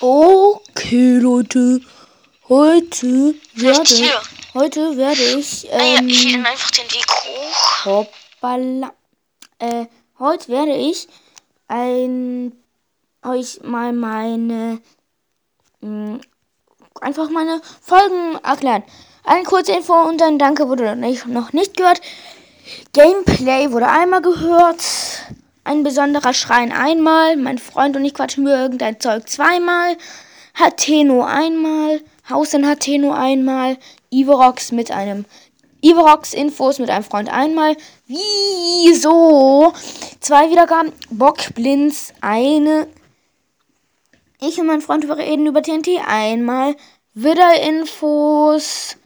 Okay, Leute. Heute werde, heute werde ich. Ah Ähm, ich nehme einfach den Weg hoch. hoppala. Äh, heute werde ich ein euch mal meine mh, einfach meine Folgen erklären. Eine kurze Info und ein Danke wurde noch nicht gehört. Gameplay wurde einmal gehört. Ein besonderer Schrein einmal. Mein Freund und ich quatschen über irgendein Zeug zweimal. Hateno einmal. Haus in Hateno einmal. Ivorox mit einem Ivorox Infos mit einem Freund einmal. Wieso? Zwei Wiedergaben. Bock Blinz eine. Ich und mein Freund reden über TNT einmal. Widder Infos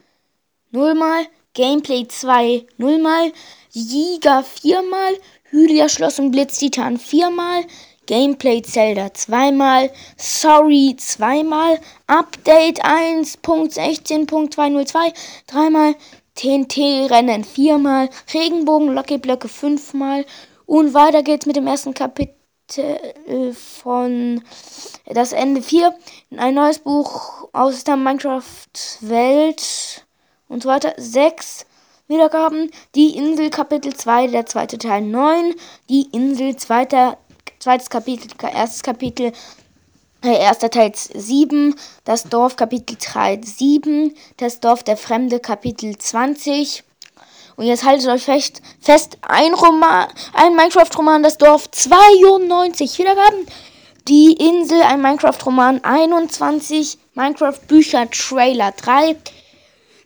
nullmal. Gameplay 2 nullmal. Giga viermal. Hylia Schloss und Blitz Titan viermal. Gameplay Zelda zweimal. Sorry zweimal. Update 1.16.202 dreimal. TNT Rennen viermal. Regenbogen Lucky Blöcke fünfmal. Und weiter geht's mit dem ersten Kapitel von Das Ende 4. Ein neues Buch aus der Minecraft-Welt und so weiter. 6 Wiedergaben. Die Insel Kapitel 2, der zweite Teil 9. Die Insel, zweiter, zweites Kapitel, erstes Kapitel, äh, erster Teil 7. Das Dorf Kapitel 3, 7. Das Dorf der Fremde Kapitel 20. Und jetzt haltet euch fest, fest ein Roman, ein Minecraft-Roman, das Dorf 92 Wiedergaben. Die Insel, ein Minecraft-Roman 21. Minecraft-Bücher Trailer 3.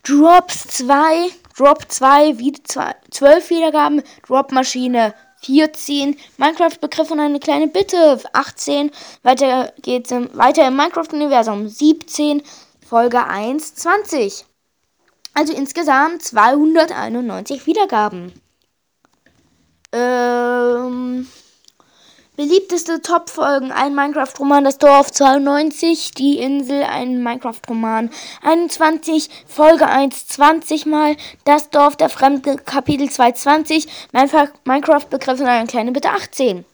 Drops 2, Drop 2, wieder 12 Wiedergaben, Drop Maschine 14, Minecraft Begriff und eine kleine Bitte. 18, weiter geht's im, weiter im Minecraft Universum 17, Folge 1 20. Also insgesamt 291 Wiedergaben. Ähm Beliebteste Top-Folgen: ein Minecraft-Roman, das Dorf 92, die Insel, ein Minecraft-Roman 21, Folge 1 20 Mal, das Dorf der Fremde, Kapitel 220, Minecraft-Begriff und eine kleine Bitte 18.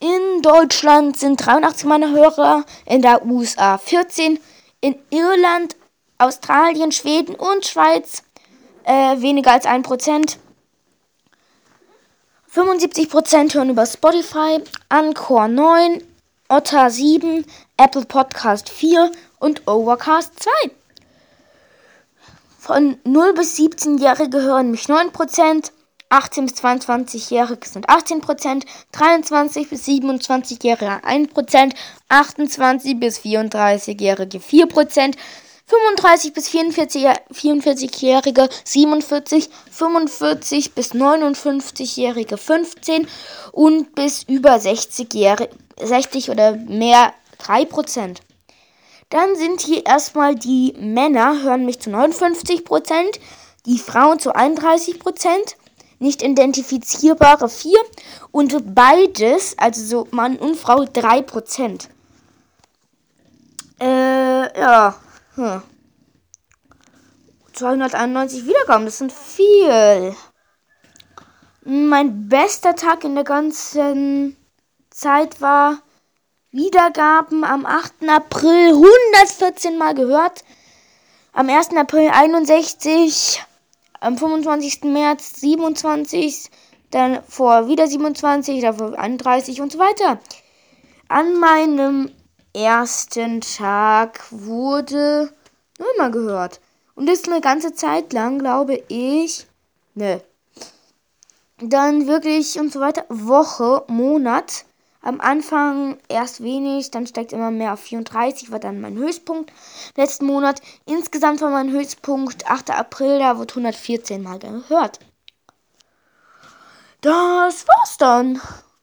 In Deutschland sind 83 meiner Hörer, in der USA 14, in Irland, Australien, Schweden und Schweiz äh, weniger als 1%. 75% hören über Spotify, Anchor 9, Otter 7, Apple Podcast 4 und Overcast 2. Von 0 bis 17-Jährige hören mich 9%, 18 bis 22-Jährige sind 18%, 23 bis 27-Jährige 1%, 28 bis 34-Jährige 4%, 35 bis 44-Jährige 47, 45 bis 59-Jährige 15 und bis über 60-Jährige 60 oder mehr 3%. Dann sind hier erstmal die Männer, hören mich zu 59%, die Frauen zu 31%, nicht identifizierbare 4 und beides, also so Mann und Frau 3%. Äh, ja. Hm. 291 Wiedergaben, das sind viel. Mein bester Tag in der ganzen Zeit war Wiedergaben am 8. April 114 Mal gehört. Am 1. April 61, am 25. März 27, dann vor wieder 27, davor 31 und so weiter. An meinem ersten Tag wurde nur mal gehört. Und das eine ganze Zeit lang, glaube ich. Ne. Dann wirklich und so weiter. Woche, Monat. Am Anfang erst wenig, dann steigt immer mehr auf 34, war dann mein Höchstpunkt. Letzten Monat. Insgesamt war mein Höchstpunkt 8. April, da wurde 114 Mal gehört. Das war's dann.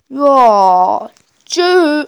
Ja. Tschüss.